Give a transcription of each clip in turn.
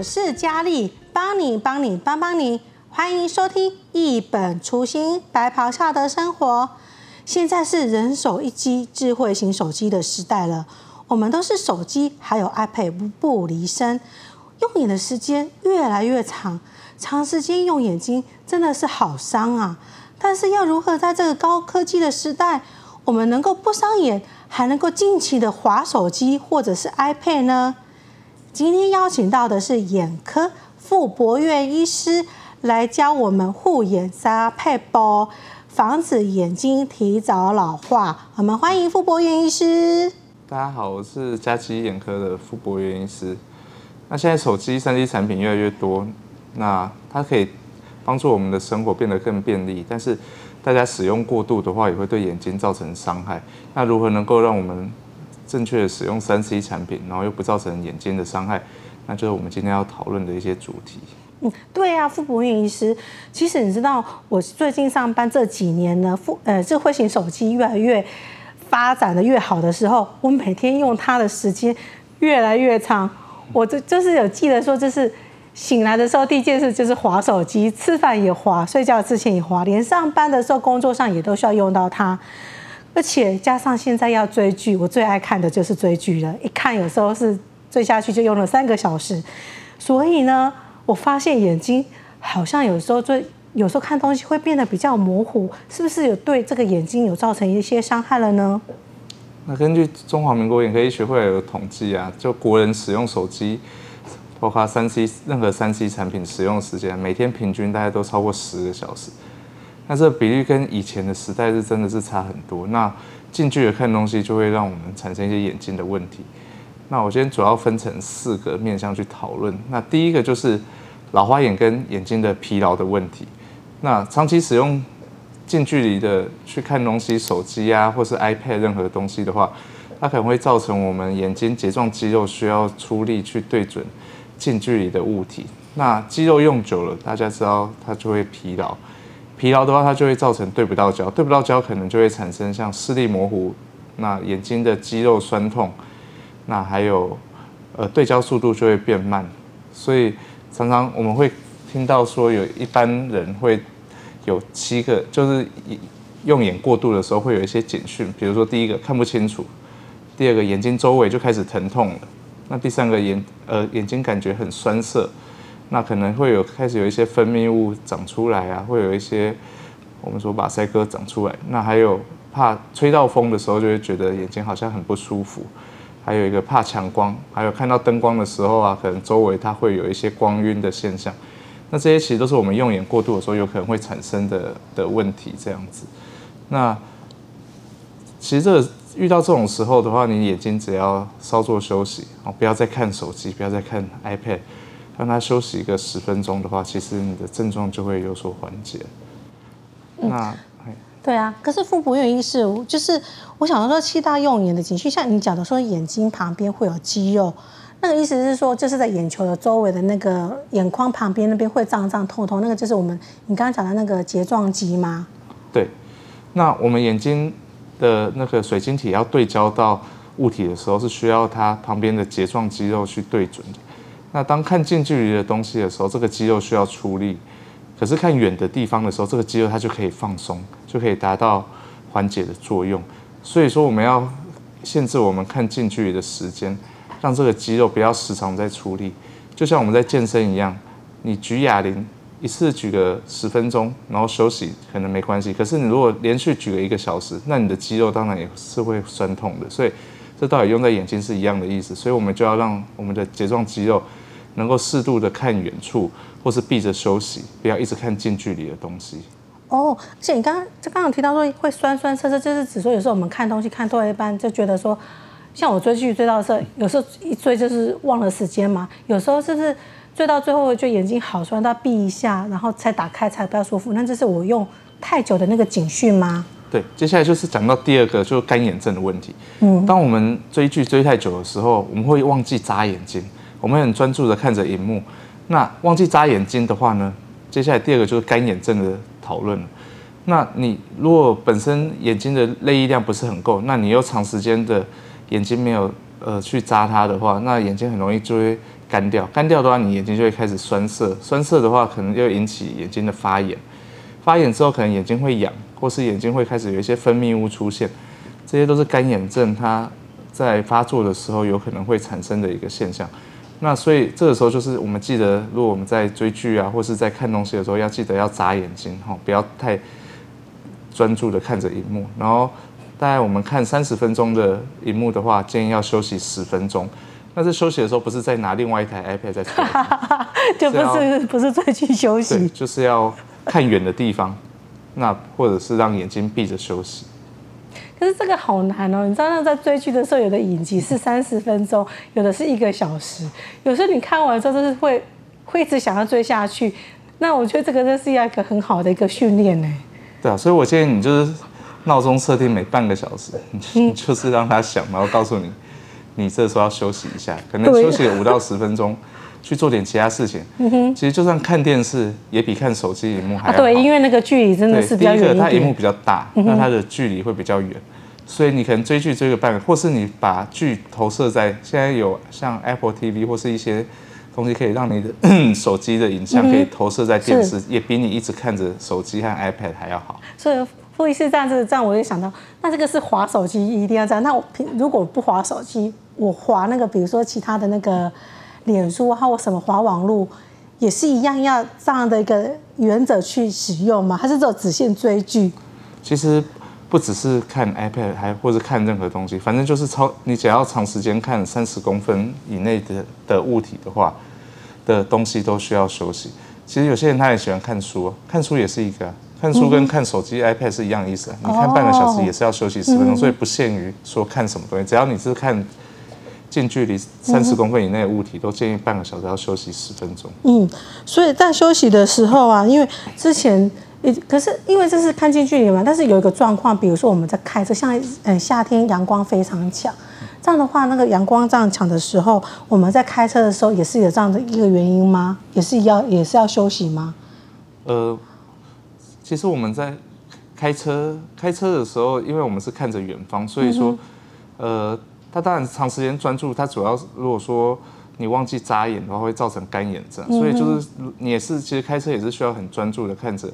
我是佳丽，帮你帮你帮帮你，欢迎收听一本初心白袍下的生活。现在是人手一机智慧型手机的时代了，我们都是手机还有 iPad 不不离身，用眼的时间越来越长，长时间用眼睛真的是好伤啊。但是要如何在这个高科技的时代，我们能够不伤眼，还能够尽情的滑手机或者是 iPad 呢？今天邀请到的是眼科傅柏苑医师来教我们护眼三配包，防止眼睛提早老化。我们欢迎傅柏苑医师。大家好，我是嘉基眼科的傅柏苑医师。那现在手机三 D 产品越来越多，那它可以帮助我们的生活变得更便利，但是大家使用过度的话，也会对眼睛造成伤害。那如何能够让我们正确的使用三 C 产品，然后又不造成眼睛的伤害，那就是我们今天要讨论的一些主题。嗯，对啊，傅柏苑医师，其实你知道，我最近上班这几年呢，傅呃智慧型手机越来越发展的越好的时候，我每天用它的时间越来越长。我就就是有记得说，就是醒来的时候第一件事就是滑手机，吃饭也滑，睡觉之前也滑，连上班的时候工作上也都需要用到它。而且加上现在要追剧，我最爱看的就是追剧了。一看有时候是追下去就用了三个小时，所以呢，我发现眼睛好像有时候追，有时候看东西会变得比较模糊，是不是有对这个眼睛有造成一些伤害了呢？那根据中华民国眼科医学会有统计啊，就国人使用手机，包括三 C 任何三 C 产品使用时间，每天平均大概都超过十个小时。那这比例跟以前的时代是真的是差很多。那近距离看东西就会让我们产生一些眼睛的问题。那我今天主要分成四个面向去讨论。那第一个就是老花眼跟眼睛的疲劳的问题。那长期使用近距离的去看东西，手机啊，或是 iPad 任何东西的话，它可能会造成我们眼睛睫状肌肉需要出力去对准近距离的物体。那肌肉用久了，大家知道它就会疲劳。疲劳的话，它就会造成对不到焦，对不到焦可能就会产生像视力模糊，那眼睛的肌肉酸痛，那还有呃对焦速度就会变慢，所以常常我们会听到说有一般人会有七个，就是用眼过度的时候会有一些警讯，比如说第一个看不清楚，第二个眼睛周围就开始疼痛了，那第三个眼呃眼睛感觉很酸涩。那可能会有开始有一些分泌物长出来啊，会有一些我们说马赛克长出来。那还有怕吹到风的时候就会觉得眼睛好像很不舒服。还有一个怕强光，还有看到灯光的时候啊，可能周围它会有一些光晕的现象。那这些其实都是我们用眼过度的时候有可能会产生的的问题。这样子，那其实这个遇到这种时候的话，你眼睛只要稍作休息哦，不要再看手机，不要再看 iPad。让他休息一个十分钟的话，其实你的症状就会有所缓解。嗯、那，对啊，可是傅柏苑医师，就是我想说七大用眼的情绪，像你讲的说眼睛旁边会有肌肉，那个意思是说，就是在眼球的周围的那个眼眶旁边那边会胀胀痛痛，那个就是我们你刚刚讲的那个睫状肌吗？对，那我们眼睛的那个水晶体要对焦到物体的时候，是需要它旁边的睫状肌肉去对准的。那当看近距离的东西的时候，这个肌肉需要出力；可是看远的地方的时候，这个肌肉它就可以放松，就可以达到缓解的作用。所以说，我们要限制我们看近距离的时间，让这个肌肉不要时常在出力。就像我们在健身一样，你举哑铃一次举个十分钟，然后休息可能没关系。可是你如果连续举了一个小时，那你的肌肉当然也是会酸痛的。所以这道理用在眼睛是一样的意思。所以我们就要让我们的睫状肌肉。能够适度的看远处，或是闭着休息，不要一直看近距离的东西。哦，而且你刚刚就刚刚提到说会酸酸涩涩，就是指说有时候我们看东西看多一半就觉得说，像我追剧追到的时候，有时候一追就是忘了时间嘛。有时候就是追到最后，就眼睛好酸，到闭一下，然后才打开才比较舒服。那这是我用太久的那个警讯吗？对，接下来就是讲到第二个，就是干眼症的问题。嗯，当我们追剧追太久的时候，我们会忘记眨眼睛。我们很专注的看着荧幕，那忘记眨眼睛的话呢？接下来第二个就是干眼症的讨论。那你如果本身眼睛的泪液量不是很够，那你又长时间的眼睛没有呃去眨它的话，那眼睛很容易就会干掉，干掉的话，你眼睛就会开始酸涩，酸涩的话，可能就会引起眼睛的发炎，发炎之后，可能眼睛会痒，或是眼睛会开始有一些分泌物出现，这些都是干眼症它在发作的时候有可能会产生的一个现象。那所以这个时候就是我们记得，如果我们在追剧啊，或是在看东西的时候，要记得要眨眼睛，哈，不要太专注的看着荧幕。然后大概我们看三十分钟的荧幕的话，建议要休息十分钟。那这休息的时候，不是在拿另外一台 iPad 在 看，就不是不是再去休息，就是要看远的地方，那或者是让眼睛闭着休息。可是这个好难哦，你知道，那在追剧的时候，有的影集是三十分钟，有的是一个小时。有时候你看完之后，就是会会一直想要追下去。那我觉得这个真是要一个很好的一个训练呢。对啊，所以我建议你就是闹钟设定每半个小时，你、就是让它响，然后告诉你，你这时候要休息一下，可能休息五到十分钟，去做点其他事情。嗯哼，其实就算看电视，也比看手机荧幕还要好。对，因为那个距离真的是比较远。第一个，它荧幕比较大，那它的距离会比较远。所以你可能追剧追个半个，或是你把剧投射在现在有像 Apple TV 或是一些东西，可以让你的手机的影像可以投射在电视，也比你一直看着手机和 iPad 还要好。所以傅医师这样子，这样我就想到，那这个是滑手机一定要这样。那我平如果不滑手机，我滑那个比如说其他的那个脸书还有什么滑网路，也是一样要这样的一个原则去使用吗？还是只有只限追剧？其实。不只是看 iPad，还或者看任何东西，反正就是超你只要长时间看三十公分以内的的物体的话，的东西都需要休息。其实有些人他也喜欢看书，看书也是一个，看书跟看手机、嗯、iPad 是一样的意思。你看半个小时也是要休息十分钟，哦、所以不限于说看什么东西，只要你是看近距离三十公分以内的物体，都建议半个小时要休息十分钟。嗯，所以在休息的时候啊，因为之前。可是因为这是看近距离嘛，但是有一个状况，比如说我们在开车，像嗯夏天阳光非常强，这样的话，那个阳光这样强的时候，我们在开车的时候也是有这样的一个原因吗？也是要也是要休息吗？呃，其实我们在开车开车的时候，因为我们是看着远方，所以说，呃，它当然长时间专注，它主要如果说你忘记眨眼的话，会造成干眼症，所以就是你也是其实开车也是需要很专注的看着。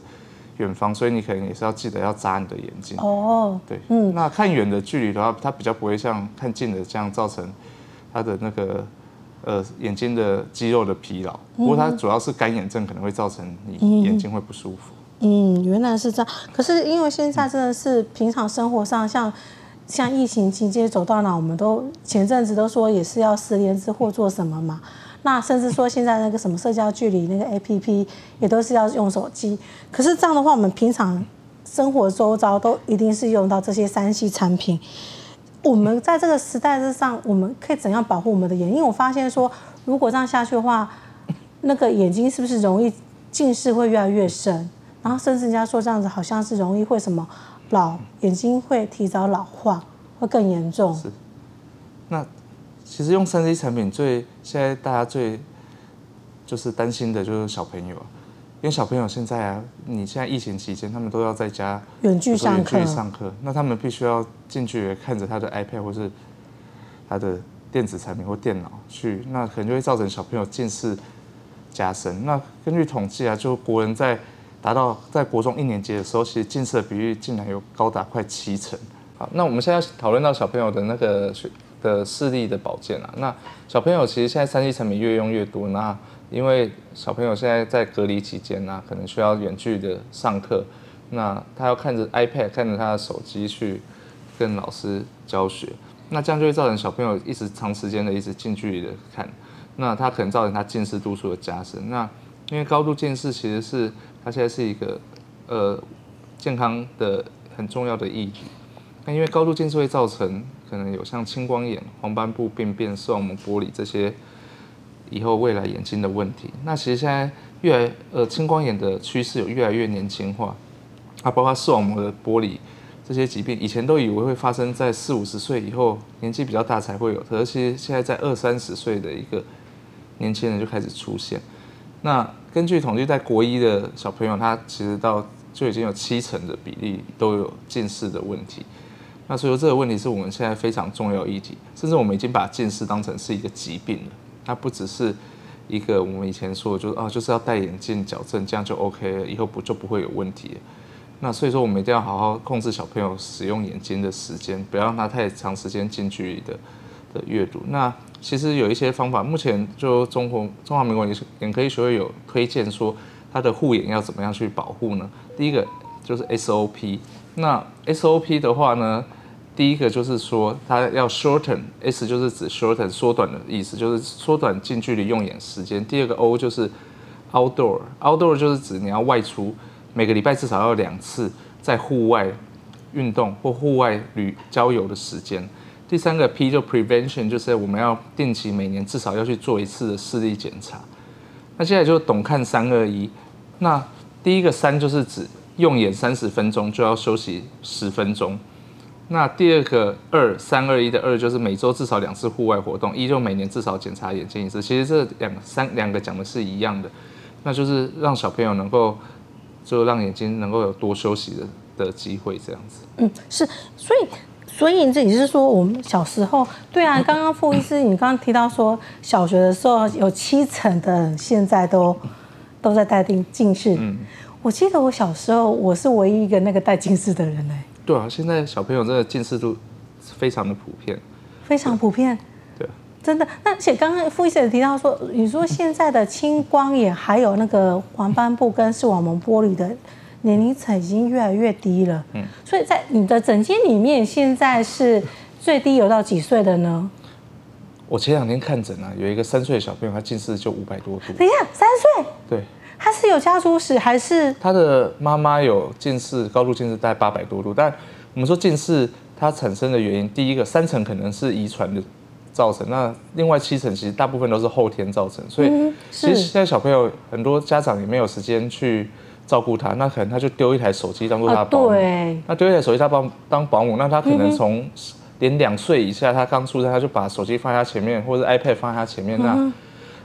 远方，所以你可能也是要记得要眨你的眼睛哦。对，嗯，那看远的距离的话，它比较不会像看近的这样造成它的那个呃眼睛的肌肉的疲劳。不过它主要是干眼症可能会造成你眼睛会不舒服。嗯，原来是这样。可是因为现在真的是平常生活上，像像疫情期间走到哪，我们都前阵子都说也是要实联制或做什么嘛。那甚至说现在那个什么社交距离那个 APP 也都是要用手机，可是这样的话，我们平常生活周遭都一定是用到这些三 C 产品。我们在这个时代之上，我们可以怎样保护我们的眼？因为我发现说，如果这样下去的话，那个眼睛是不是容易近视会越来越深？然后甚至人家说这样子好像是容易会什么老眼睛会提早老化，会更严重。是。那。其实用三 C 产品最现在大家最就是担心的就是小朋友，因为小朋友现在啊，你现在疫情期间，他们都要在家远距上课，上课，那他们必须要近距离看着他的 iPad 或是他的电子产品或电脑去，那可能就会造成小朋友近视加深。那根据统计啊，就国人在达到在国中一年级的时候，其实近视的比例竟然有高达快七成。好，那我们现在讨论到小朋友的那个。的视力的保健啊，那小朋友其实现在三 D 产品越用越多，那因为小朋友现在在隔离期间呢，可能需要远距的上课，那他要看着 iPad，看着他的手机去跟老师教学，那这样就会造成小朋友一直长时间的一直近距离的看，那他可能造成他近视度数的加深。那因为高度近视其实是它现在是一个呃健康的很重要的议题，那因为高度近视会造成。可能有像青光眼、黄斑部病变、视网膜剥离这些以后未来眼睛的问题。那其实现在越来呃青光眼的趋势有越来越年轻化，啊，包括视网膜的剥离这些疾病，以前都以为会发生在四五十岁以后，年纪比较大才会有，可是其实现在在二三十岁的一个年轻人就开始出现。那根据统计，在国一的小朋友，他其实到就已经有七成的比例都有近视的问题。那所以说这个问题是我们现在非常重要议题，甚至我们已经把近视当成是一个疾病了。它不只是一个我们以前说的就是啊，就是要戴眼镜矫正，这样就 OK 了，以后不就不会有问题了。那所以说，我们一定要好好控制小朋友使用眼睛的时间，不要让他太长时间近距离的的阅读。那其实有一些方法，目前就中国中华民国眼科医学会有推荐说，他的护眼要怎么样去保护呢？第一个就是 SOP。那 SOP 的话呢，第一个就是说它要 shorten，S 就是指 shorten 缩短的意思，就是缩短近距离用眼时间。第二个 O 就是 outdoor，outdoor 就是指你要外出，每个礼拜至少要两次在户外运动或户外旅郊游的时间。第三个 P 就 prevention，就是我们要定期每年至少要去做一次的视力检查。那现在就懂看三二一，那第一个三就是指。用眼三十分钟就要休息十分钟。那第二个二三二一的二就是每周至少两次户外活动，一就每年至少检查眼睛一次。其实这两三两个讲的是一样的，那就是让小朋友能够就让眼睛能够有多休息的的机会，这样子。嗯，是，所以所以这也是说我们小时候，对啊，刚刚傅医师你刚刚提到说小学的时候有七成的人现在都都在戴定近视。嗯。我记得我小时候，我是唯一一个那个戴近视的人嘞。对啊，现在小朋友这个近视度非常的普遍，非常普遍。对，真的。那而且刚刚傅医生提到说，你说现在的青光眼还有那个黄斑部跟视网膜玻璃的年龄层已经越来越低了。嗯。所以在你的诊间里面，现在是最低有到几岁的呢？我前两天看诊啊，有一个三岁的小朋友，他近视就五百多度。等一下，三岁？对。他是有家族史还是？他的妈妈有近视，高度近视大概八百多度。但我们说近视它产生的原因，第一个三成可能是遗传的造成，那另外七成其实大部分都是后天造成。所以其实现在小朋友很多家长也没有时间去照顾他，那可能他就丢一台手机当做他保姆。对。那丢一台手机他帮当保姆，那他可能从连两岁以下，他刚出生他就把手机放在他前面，或者 iPad 放在他前面那。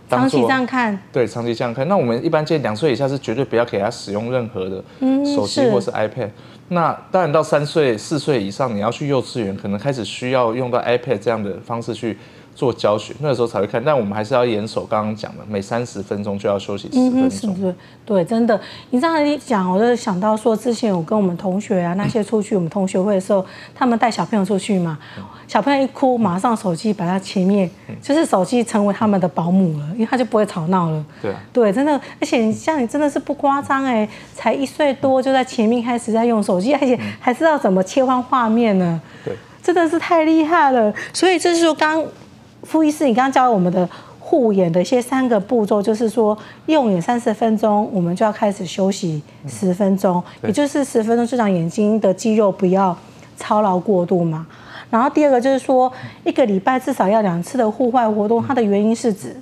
长期这样看，对，长期这样看。那我们一般建议两岁以下是绝对不要给他使用任何的手机或是 iPad。那当然到三岁、四岁以上，你要去幼稚园，可能开始需要用到 iPad 这样的方式去。做教学那个时候才会看，但我们还是要严守刚刚讲的，每三十分钟就要休息十分钟。嗯，对对，真的。你这样一讲，我就想到说，之前我跟我们同学啊那些出去我们同学会的时候，他们带小朋友出去嘛，小朋友一哭，马上手机摆在前面，就是手机成为他们的保姆了，因为他就不会吵闹了。对啊，对，真的，而且像你真的是不夸张哎，才一岁多就在前面开始在用手机，而且还知道怎么切换画面呢。对，真的是太厉害了。所以这是说刚。傅医师，你刚刚教我们的护眼的一些三个步骤，就是说用眼三十分钟，我们就要开始休息十分钟，也就是十分钟就让眼睛的肌肉不要操劳过度嘛。然后第二个就是说，一个礼拜至少要两次的户外活动，它的原因是指，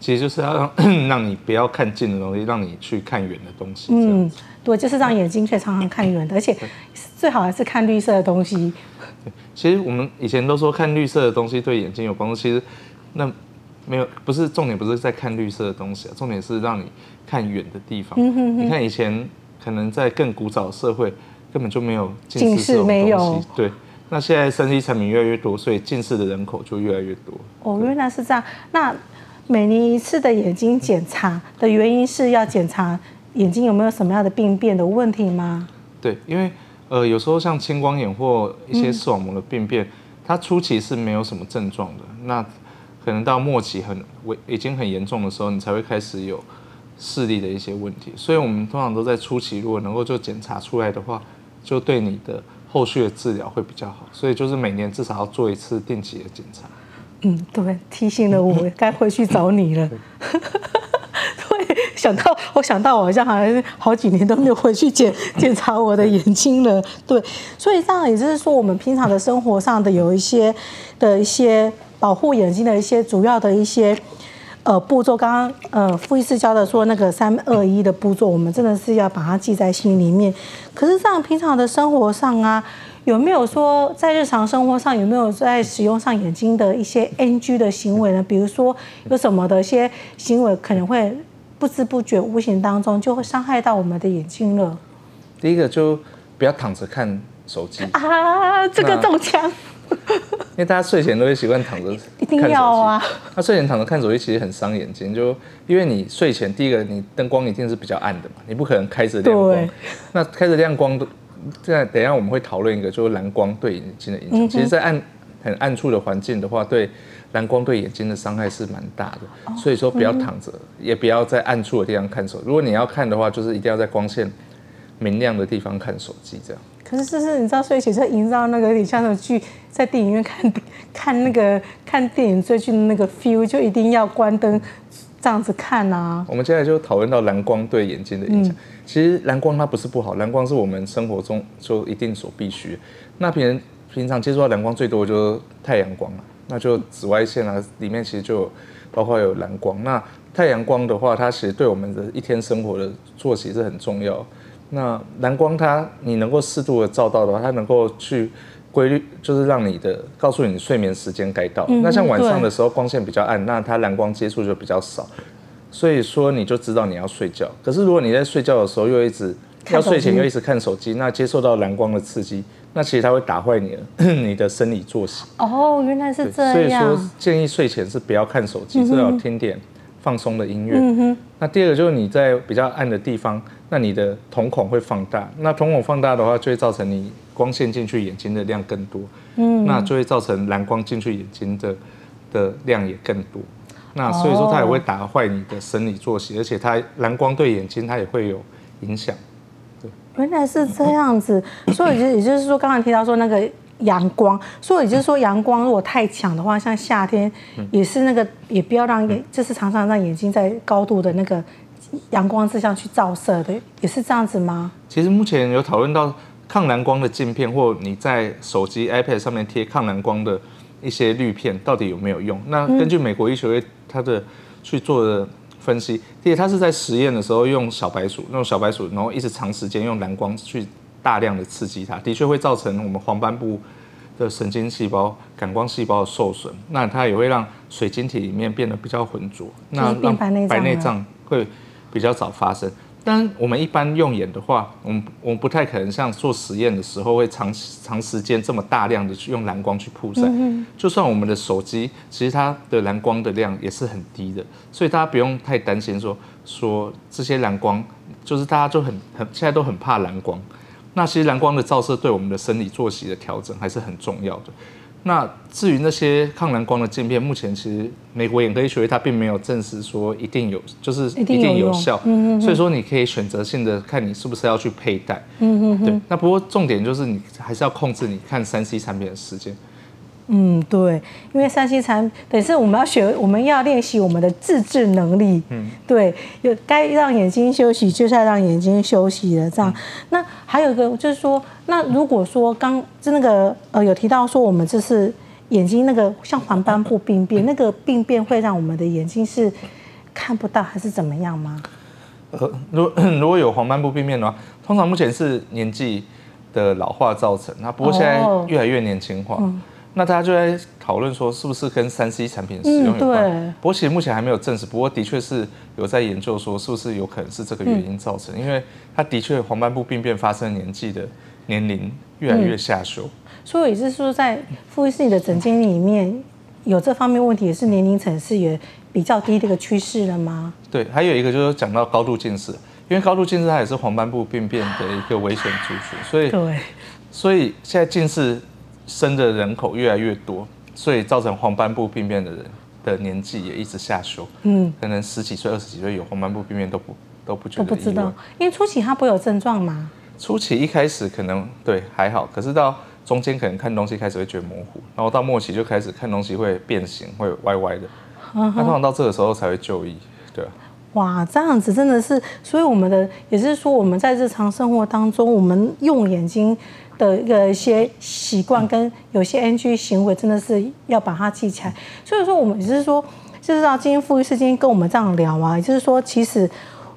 其实就是要让让你不要看近的东西，让你去看远的东西。嗯，对，就是让眼睛可以常常看远的，而且最好还是看绿色的东西。其实我们以前都说看绿色的东西对眼睛有帮助，其实那没有，不是重点，不是在看绿色的东西啊，重点是让你看远的地方。嗯、哼哼你看以前可能在更古早的社会根本就没有近视这种东西，没有。对，那现在三 C 产品越来越多，所以近视的人口就越来越多。哦，原来是这样。那每年一次的眼睛检查的原因是要检查眼睛有没有什么样的病变的问题吗？对，因为。呃，有时候像青光眼或一些视网膜的病变，嗯、它初期是没有什么症状的，那可能到末期很危，已经很严重的时候，你才会开始有视力的一些问题。所以我们通常都在初期，如果能够就检查出来的话，就对你的后续的治疗会比较好。所以就是每年至少要做一次定期的检查。嗯，对，提醒了我 该回去找你了。想到，我想到，我好像好像好几年都没有回去检 检查我的眼睛了。对，所以这样也就是说，我们平常的生活上的有一些的一些保护眼睛的一些主要的一些呃步骤。刚刚呃傅医师教的说那个三二一的步骤，我们真的是要把它记在心里面。可是这样平常的生活上啊，有没有说在日常生活上有没有在使用上眼睛的一些 NG 的行为呢？比如说有什么的一些行为可能会。不知不觉、无形当中就会伤害到我们的眼睛了。第一个就不要躺着看手机啊，这个中枪。因为大家睡前都会习惯躺着，一定要啊。那睡前躺着看手机其实很伤眼睛，就因为你睡前第一个你灯光一定是比较暗的嘛，你不可能开着亮光。对那开着亮光的，现在等一下我们会讨论一个，就是蓝光对眼睛的影响。嗯、其实，在暗很暗处的环境的话，对蓝光对眼睛的伤害是蛮大的。哦、所以说不要躺着，嗯、也不要在暗处的地方看手。如果你要看的话，就是一定要在光线明亮的地方看手机，这样。可是，这是你知道，所以其实营造那个有点像那种剧，在电影院看 看那个看电影追剧的那个 feel，就一定要关灯这样子看啊。我们接下来就讨论到蓝光对眼睛的影响。嗯、其实蓝光它不是不好，蓝光是我们生活中就一定所必须。那平平常接触到蓝光最多的就是太阳光了，那就紫外线啊，里面其实就包括有蓝光。那太阳光的话，它其实对我们的一天生活的作息是很重要。那蓝光它，你能够适度的照到的话，它能够去规律，就是让你的告诉你睡眠时间该到。嗯、那像晚上的时候光线比较暗，那它蓝光接触就比较少，所以说你就知道你要睡觉。可是如果你在睡觉的时候又一直要睡前又一直看手机，那接受到蓝光的刺激，那其实它会打坏你的 你的生理作息。哦，原来是这样。所以说建议睡前是不要看手机，最好听点放松的音乐。那第二个就是你在比较暗的地方。那你的瞳孔会放大，那瞳孔放大的话，就会造成你光线进去眼睛的量更多，嗯，那就会造成蓝光进去眼睛的的量也更多，那所以说它也会打坏你的生理作息，而且它蓝光对眼睛它也会有影响。原来是这样子，所以就也就是说，刚刚提到说那个阳光，所以也就是说阳光如果太强的话，像夏天也是那个，也不要让眼，就是常常让眼睛在高度的那个。阳光之下去照射的，也是这样子吗？其实目前有讨论到抗蓝光的镜片，或你在手机、iPad 上面贴抗蓝光的一些滤片，到底有没有用？那根据美国医学会它的去做的分析，第一，他是在实验的时候用小白鼠，用小白鼠，然后一直长时间用蓝光去大量的刺激它，的确会造成我们黄斑部的神经细胞、感光细胞的受损。那它也会让水晶体里面变得比较浑浊，那让白内障会。比较早发生，但我们一般用眼的话，我们我们不太可能像做实验的时候会长长时间这么大量的去用蓝光去曝晒。嗯、就算我们的手机，其实它的蓝光的量也是很低的，所以大家不用太担心说说这些蓝光，就是大家就很很现在都很怕蓝光。那其实蓝光的照射对我们的生理作息的调整还是很重要的。那至于那些抗蓝光的镜片，目前其实美国眼科医学会它并没有证实说一定有，就是一定有效。嗯嗯。所以说你可以选择性的看你是不是要去佩戴。嗯嗯。对。那不过重点就是你还是要控制你看三 C 产品的时间。嗯，对，因为三 C 产等于是我们要学，我们要练习我们的自制能力。嗯，对，有该让眼睛休息，就是要让眼睛休息的这样。嗯、那还有一个就是说，那如果说刚就那个呃有提到说，我们这是眼睛那个像黄斑部病变，那个病变会让我们的眼睛是看不到还是怎么样吗？呃，如 如果有黄斑部病变的话，通常目前是年纪的老化造成，那不过现在越来越年轻化。哦嗯那大家就在讨论说，是不是跟三 C 产品使用有关？嗯、对。不过其实目前还没有证实，不过的确是有在研究说，是不是有可能是这个原因造成？嗯、因为它的确黄斑部病变发生年纪的年龄越来越下修。嗯、所以也就是说，在傅医师的诊间里面有这方面问题，也是年龄层是也比较低的一个趋势了吗？对，还有一个就是讲到高度近视，因为高度近视它也是黄斑部病变的一个危险族群，所以对，所以现在近视。生的人口越来越多，所以造成黄斑部病变的人的年纪也一直下修。嗯，可能十几岁、二十几岁有黄斑部病变都不都不觉得。都不知道，因为初期他不会有症状吗？初期一开始可能对还好，可是到中间可能看东西开始会觉得模糊，然后到末期就开始看东西会变形，会歪歪的。那通常到这个时候才会就医，对。哇，这样子真的是，所以我们的也是说我们在日常生活当中，我们用眼睛。的一个一些习惯跟有些 NG 行为，真的是要把它记起来。所以说，我们只是说，就是让今天傅医师今天跟我们这样聊啊，也就是说，其实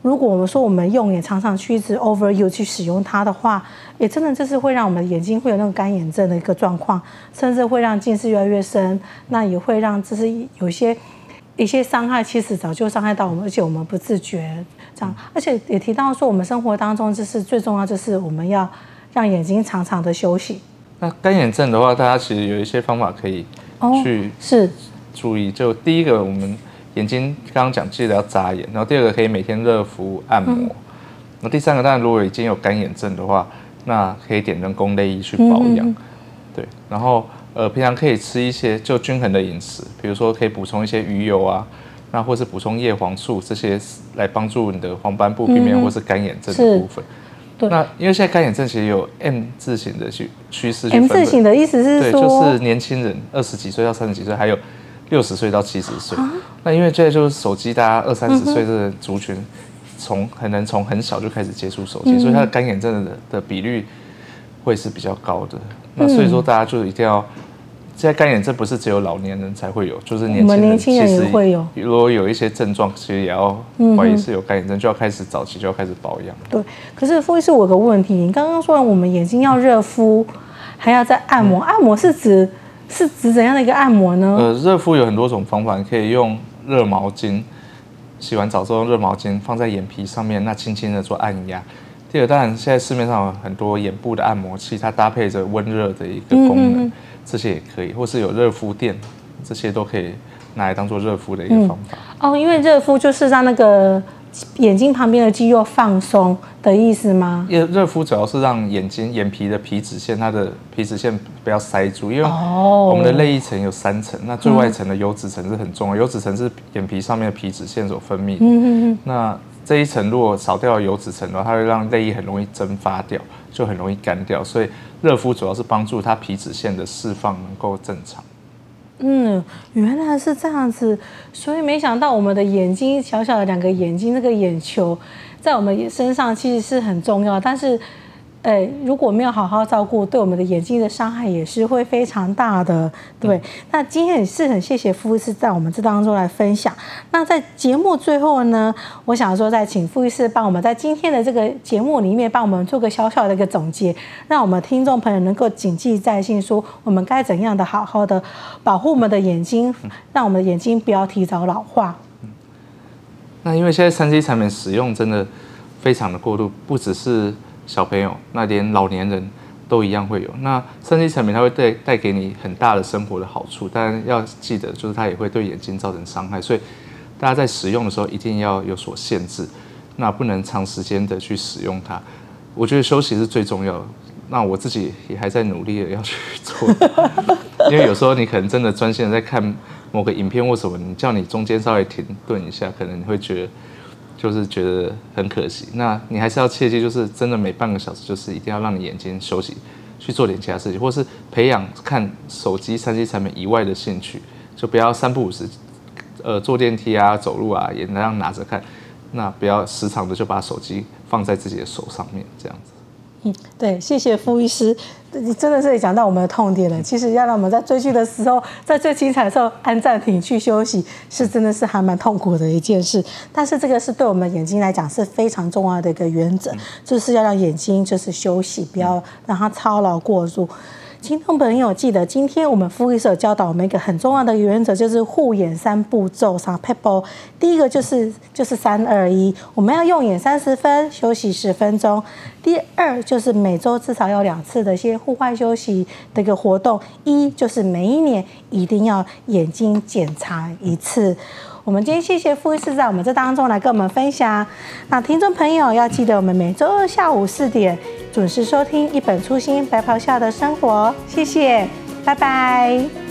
如果我们说我们用眼常常去一直 overuse 去使用它的话，也真的就是会让我们眼睛会有那种干眼症的一个状况，甚至会让近视越来越深。那也会让就是有些一些伤害，其实早就伤害到我们，而且我们不自觉这样。而且也提到说，我们生活当中就是最重要，就是我们要。让眼睛长长的休息，那干眼症的话，大家其实有一些方法可以去是注意。就第一个，我们眼睛刚刚讲记得要眨眼，然后第二个可以每天热敷按摩。嗯那第三个，当然如果已经有干眼症的话，那可以点人工泪液去保养。嗯、对，然后呃，平常可以吃一些就均衡的饮食，比如说可以补充一些鱼油啊，那或是补充叶黄素这些来帮助你的黄斑部避免或是干眼症的部分。对。那因为现在干眼症其实有 M 字型的趋趋势。M 字型的意思是说，对，就是年轻人二十几岁到三十几岁，还有六十岁到七十岁。啊、那因为现在就是手机，大家二三十岁的族群。嗯从很能从很小就开始接触手机，嗯、所以他的干眼症的的比率会是比较高的。那所以说大家就一定要，现在干眼症不是只有老年人才会有，就是年轻人，年轻人也会有。如果有一些症状，其实也要怀疑是有干眼症，就要开始早期就要开始保养。对，可是傅医师，我有个问题，你刚刚说我们眼睛要热敷，还要再按摩，按摩是指是指怎样的一个按摩呢？呃，热敷有很多种方法，你可以用热毛巾。洗完澡之后，用热毛巾放在眼皮上面，那轻轻的做按压。第二，当然现在市面上有很多眼部的按摩器，它搭配着温热的一个功能，嗯嗯，这些也可以，或是有热敷垫，这些都可以拿来当做热敷的一个方法。嗯、哦，因为热敷就是让那个。眼睛旁边的肌肉放松的意思吗？热热敷主要是让眼睛眼皮的皮脂腺，它的皮脂腺不要塞住，因为我们的泪液层有三层，那最外层的油脂层是很重要，油脂层是眼皮上面的皮脂腺所分泌的。嗯嗯，那这一层如果少掉油脂层的话，它会让内衣很容易蒸发掉，就很容易干掉。所以热敷主要是帮助它皮脂腺的释放能够正常。嗯，原来是这样子，所以没想到我们的眼睛小小的两个眼睛，那个眼球在我们身上其实是很重要，但是。呃，如果没有好好照顾，对我们的眼睛的伤害也是会非常大的。对，嗯、那今天也是很谢谢傅医师在我们这当中来分享。那在节目最后呢，我想说再请傅医师帮我们在今天的这个节目里面帮我们做个小小的一个总结，让我们听众朋友能够谨记在心，说我们该怎样的好好的保护我们的眼睛，让我们的眼睛不要提早老化。嗯、那因为现在三 C 产品使用真的非常的过度，不只是。小朋友，那连老年人都一样会有。那三 C 产品它会带带给你很大的生活的好处，但要记得，就是它也会对眼睛造成伤害。所以大家在使用的时候一定要有所限制，那不能长时间的去使用它。我觉得休息是最重要的。那我自己也还在努力的要去做，因为有时候你可能真的专心的在看某个影片或什么，你叫你中间稍微停顿一下，可能你会觉得。就是觉得很可惜，那你还是要切记，就是真的每半个小时，就是一定要让你眼睛休息，去做点其他事情，或是培养看手机、三 C 产品以外的兴趣，就不要三不五时，呃，坐电梯啊、走路啊，也那样拿着看，那不要时常的就把手机放在自己的手上面，这样子。嗯，对，谢谢傅医师，你真的是讲到我们的痛点了。其实要让我们在追剧的时候，在最精彩的时候按暂停去休息，是真的是还蛮痛苦的一件事。但是这个是对我们眼睛来讲是非常重要的一个原则，就是要让眼睛就是休息，不要让它操劳过度。听众朋友，记得今天我们傅医师有教导我们一个很重要的原则，就是护眼三步骤。啥 people 第一个就是就是三二一，我们要用眼三十分，休息十分钟。第二就是每周至少要两次的一些户外休息的一个活动。一就是每一年一定要眼睛检查一次。我们今天谢谢傅医师在我们这当中来跟我们分享。那听众朋友要记得，我们每周二下午四点准时收听《一本初心白袍下的生活》。谢谢，拜拜。